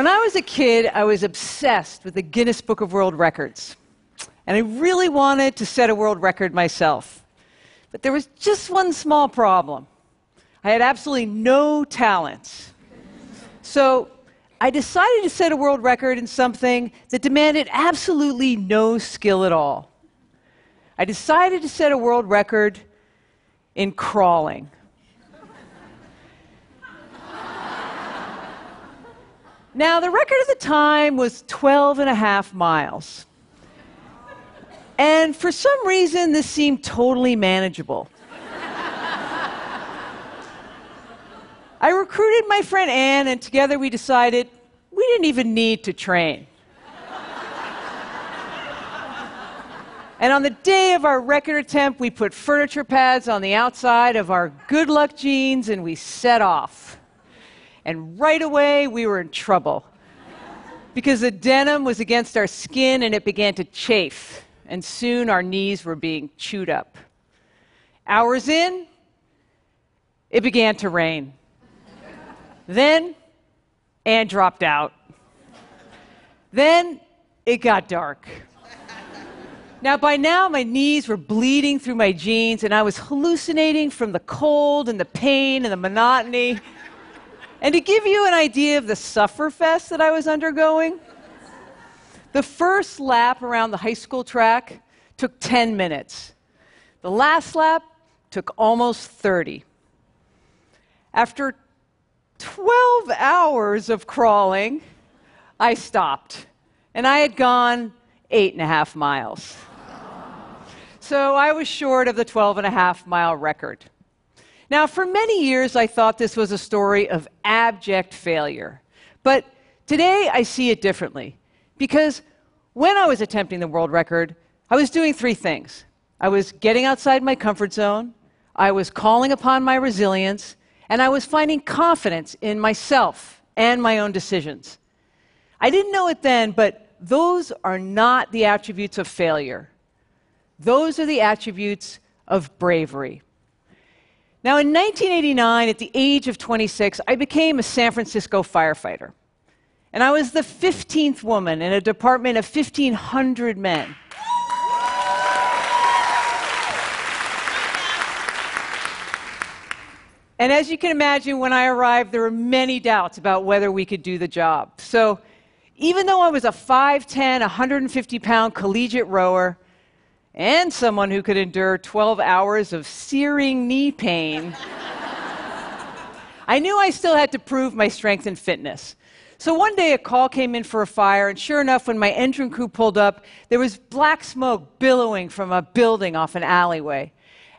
When I was a kid, I was obsessed with the Guinness Book of World Records. And I really wanted to set a world record myself. But there was just one small problem I had absolutely no talents. So I decided to set a world record in something that demanded absolutely no skill at all. I decided to set a world record in crawling. Now, the record at the time was 12 and a half miles. And for some reason, this seemed totally manageable. I recruited my friend Anne, and together we decided we didn't even need to train. and on the day of our record attempt, we put furniture pads on the outside of our good luck jeans and we set off. And right away, we were in trouble because the denim was against our skin and it began to chafe, and soon our knees were being chewed up. Hours in, it began to rain. then, Anne dropped out. Then, it got dark. Now, by now, my knees were bleeding through my jeans, and I was hallucinating from the cold and the pain and the monotony. And to give you an idea of the sufferfest that I was undergoing, the first lap around the high school track took 10 minutes. The last lap took almost 30. After 12 hours of crawling, I stopped. And I had gone eight and a half miles. So I was short of the 12 and a half mile record. Now, for many years, I thought this was a story of abject failure. But today, I see it differently. Because when I was attempting the world record, I was doing three things I was getting outside my comfort zone, I was calling upon my resilience, and I was finding confidence in myself and my own decisions. I didn't know it then, but those are not the attributes of failure. Those are the attributes of bravery. Now, in 1989, at the age of 26, I became a San Francisco firefighter. And I was the 15th woman in a department of 1,500 men. And as you can imagine, when I arrived, there were many doubts about whether we could do the job. So, even though I was a 5'10, 150 pound collegiate rower, and someone who could endure 12 hours of searing knee pain, I knew I still had to prove my strength and fitness. So one day a call came in for a fire, and sure enough, when my engine crew pulled up, there was black smoke billowing from a building off an alleyway.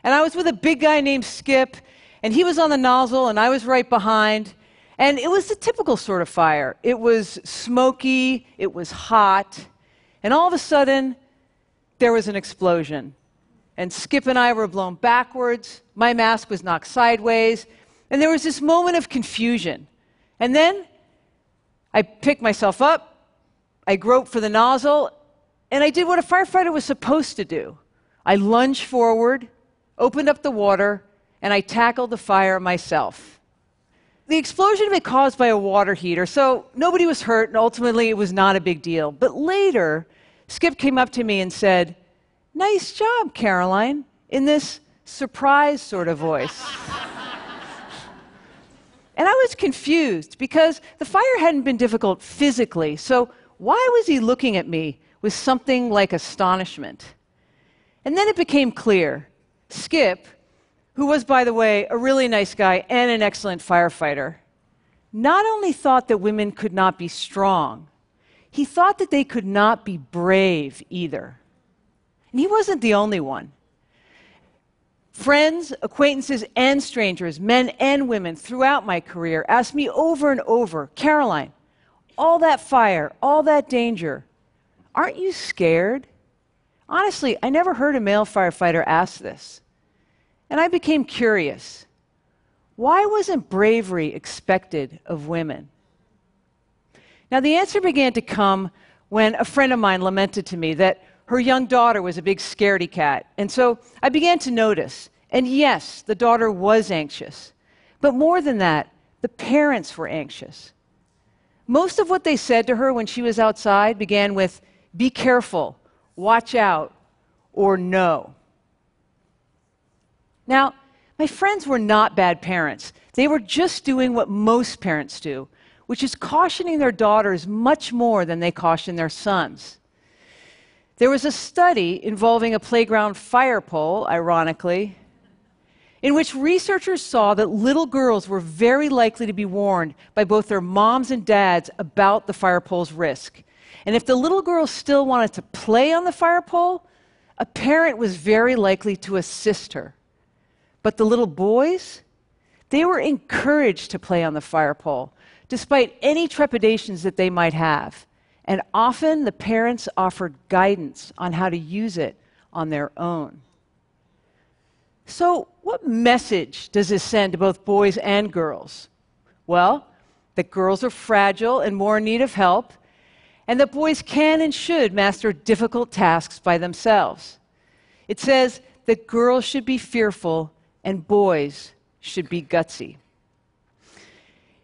And I was with a big guy named Skip, and he was on the nozzle, and I was right behind. And it was the typical sort of fire. It was smoky, it was hot, and all of a sudden, there was an explosion. And Skip and I were blown backwards. My mask was knocked sideways. And there was this moment of confusion. And then I picked myself up, I groped for the nozzle, and I did what a firefighter was supposed to do. I lunged forward, opened up the water, and I tackled the fire myself. The explosion had been caused by a water heater, so nobody was hurt, and ultimately it was not a big deal. But later, Skip came up to me and said, Nice job, Caroline, in this surprise sort of voice. and I was confused because the fire hadn't been difficult physically, so why was he looking at me with something like astonishment? And then it became clear Skip, who was, by the way, a really nice guy and an excellent firefighter, not only thought that women could not be strong, he thought that they could not be brave either. And he wasn't the only one. Friends, acquaintances, and strangers, men and women throughout my career asked me over and over Caroline, all that fire, all that danger, aren't you scared? Honestly, I never heard a male firefighter ask this. And I became curious. Why wasn't bravery expected of women? Now, the answer began to come when a friend of mine lamented to me that her young daughter was a big scaredy cat. And so I began to notice. And yes, the daughter was anxious. But more than that, the parents were anxious. Most of what they said to her when she was outside began with, Be careful, watch out, or no. Now, my friends were not bad parents. They were just doing what most parents do, which is cautioning their daughters much more than they caution their sons. There was a study involving a playground fire pole, ironically, in which researchers saw that little girls were very likely to be warned by both their moms and dads about the fire pole's risk. And if the little girl still wanted to play on the fire pole, a parent was very likely to assist her. But the little boys, they were encouraged to play on the fire pole, despite any trepidations that they might have. And often the parents offered guidance on how to use it on their own. So, what message does this send to both boys and girls? Well, that girls are fragile and more in need of help, and that boys can and should master difficult tasks by themselves. It says that girls should be fearful and boys should be gutsy.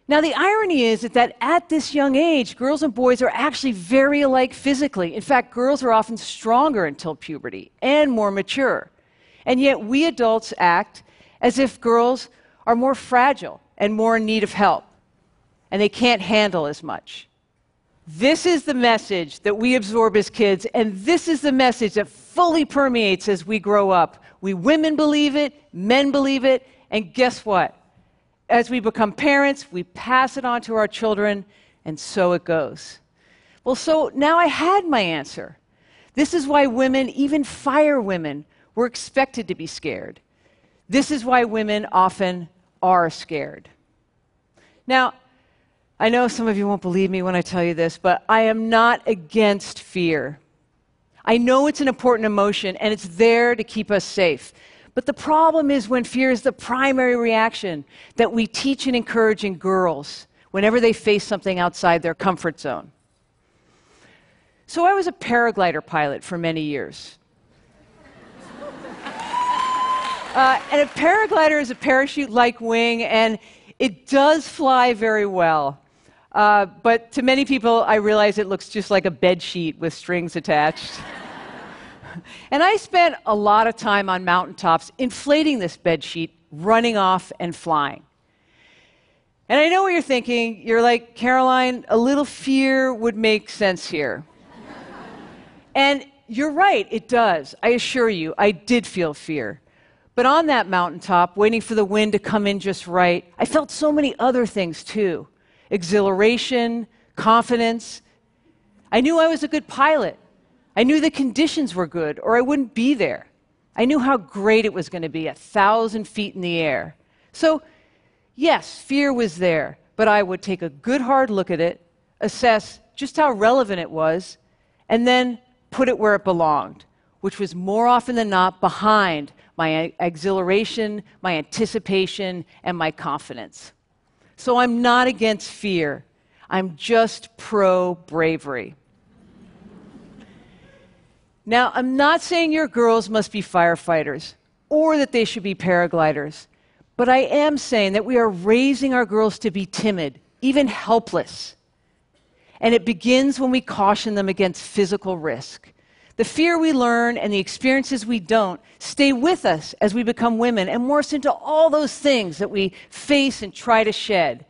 Now, the irony is that, at this young age, girls and boys are actually very alike physically. In fact, girls are often stronger until puberty and more mature. And yet, we adults act as if girls are more fragile and more in need of help, and they can't handle as much. This is the message that we absorb as kids, and this is the message that fully permeates as we grow up. We women believe it, men believe it, and guess what? As we become parents, we pass it on to our children, and so it goes. Well, so now I had my answer. This is why women, even fire women, we're expected to be scared. This is why women often are scared. Now, I know some of you won't believe me when I tell you this, but I am not against fear. I know it's an important emotion and it's there to keep us safe. But the problem is when fear is the primary reaction that we teach and encourage in girls whenever they face something outside their comfort zone. So I was a paraglider pilot for many years. Uh, and a paraglider is a parachute like wing, and it does fly very well. Uh, but to many people, I realize it looks just like a bed sheet with strings attached. and I spent a lot of time on mountaintops inflating this bed sheet, running off and flying. And I know what you're thinking. You're like, Caroline, a little fear would make sense here. and you're right, it does. I assure you, I did feel fear. But on that mountaintop, waiting for the wind to come in just right, I felt so many other things too exhilaration, confidence. I knew I was a good pilot. I knew the conditions were good, or I wouldn't be there. I knew how great it was going to be, a thousand feet in the air. So, yes, fear was there, but I would take a good hard look at it, assess just how relevant it was, and then put it where it belonged, which was more often than not behind my exhilaration, my anticipation, and my confidence. So I'm not against fear, I'm just pro bravery. Now, I'm not saying your girls must be firefighters or that they should be paragliders, but I am saying that we are raising our girls to be timid, even helpless. And it begins when we caution them against physical risk. The fear we learn and the experiences we don't stay with us as we become women and morph into all those things that we face and try to shed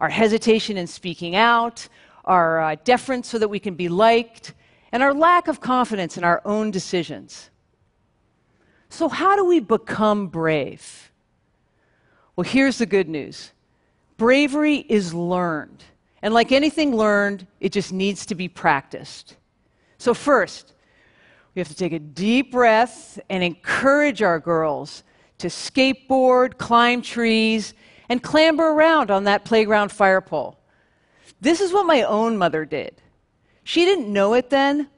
our hesitation in speaking out, our uh, deference so that we can be liked, and our lack of confidence in our own decisions. So, how do we become brave? Well, here's the good news bravery is learned. And like anything learned, it just needs to be practiced. So, first, we have to take a deep breath and encourage our girls to skateboard, climb trees, and clamber around on that playground fire pole. This is what my own mother did. She didn't know it then,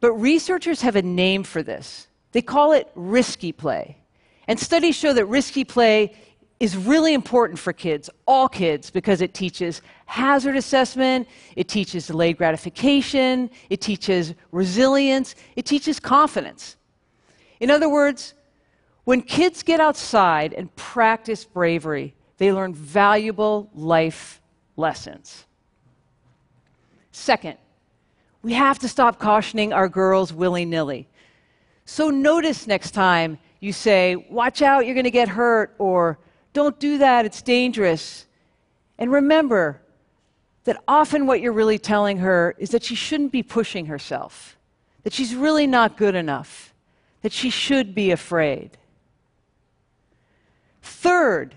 but researchers have a name for this. They call it risky play. And studies show that risky play is really important for kids, all kids, because it teaches hazard assessment, it teaches delayed gratification, it teaches resilience, it teaches confidence. In other words, when kids get outside and practice bravery, they learn valuable life lessons. Second, we have to stop cautioning our girls willy nilly. So notice next time you say, Watch out, you're going to get hurt, or Don't do that, it's dangerous. And remember that often what you're really telling her is that she shouldn't be pushing herself, that she's really not good enough, that she should be afraid. Third,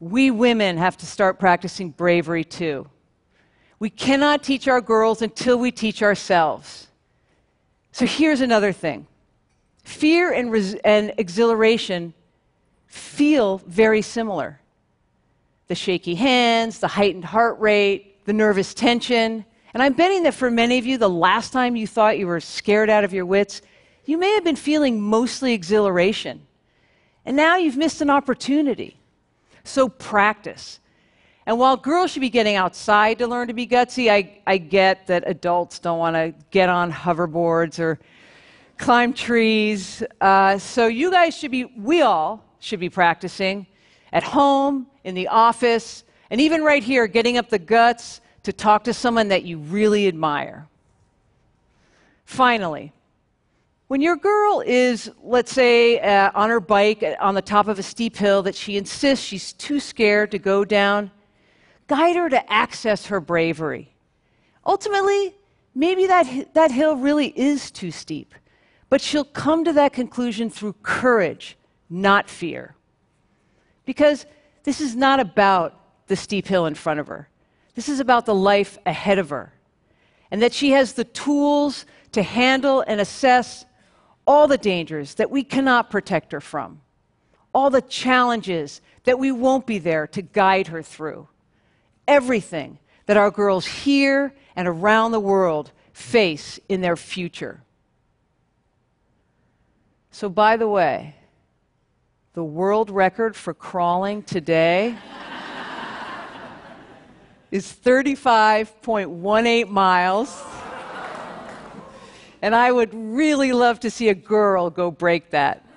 we women have to start practicing bravery too. We cannot teach our girls until we teach ourselves. So here's another thing fear and, res- and exhilaration feel very similar the shaky hands, the heightened heart rate, the nervous tension. And I'm betting that for many of you, the last time you thought you were scared out of your wits, you may have been feeling mostly exhilaration. And now you've missed an opportunity. So practice. And while girls should be getting outside to learn to be gutsy, I, I get that adults don't want to get on hoverboards or climb trees. Uh, so you guys should be, we all should be practicing at home, in the office, and even right here, getting up the guts to talk to someone that you really admire. Finally, when your girl is, let's say, uh, on her bike on the top of a steep hill that she insists she's too scared to go down, guide her to access her bravery. Ultimately, maybe that, that hill really is too steep, but she'll come to that conclusion through courage, not fear. Because this is not about the steep hill in front of her, this is about the life ahead of her. And that she has the tools to handle and assess all the dangers that we cannot protect her from, all the challenges that we won't be there to guide her through, everything that our girls here and around the world face in their future. So, by the way, the world record for crawling today is 35.18 miles. And I would really love to see a girl go break that.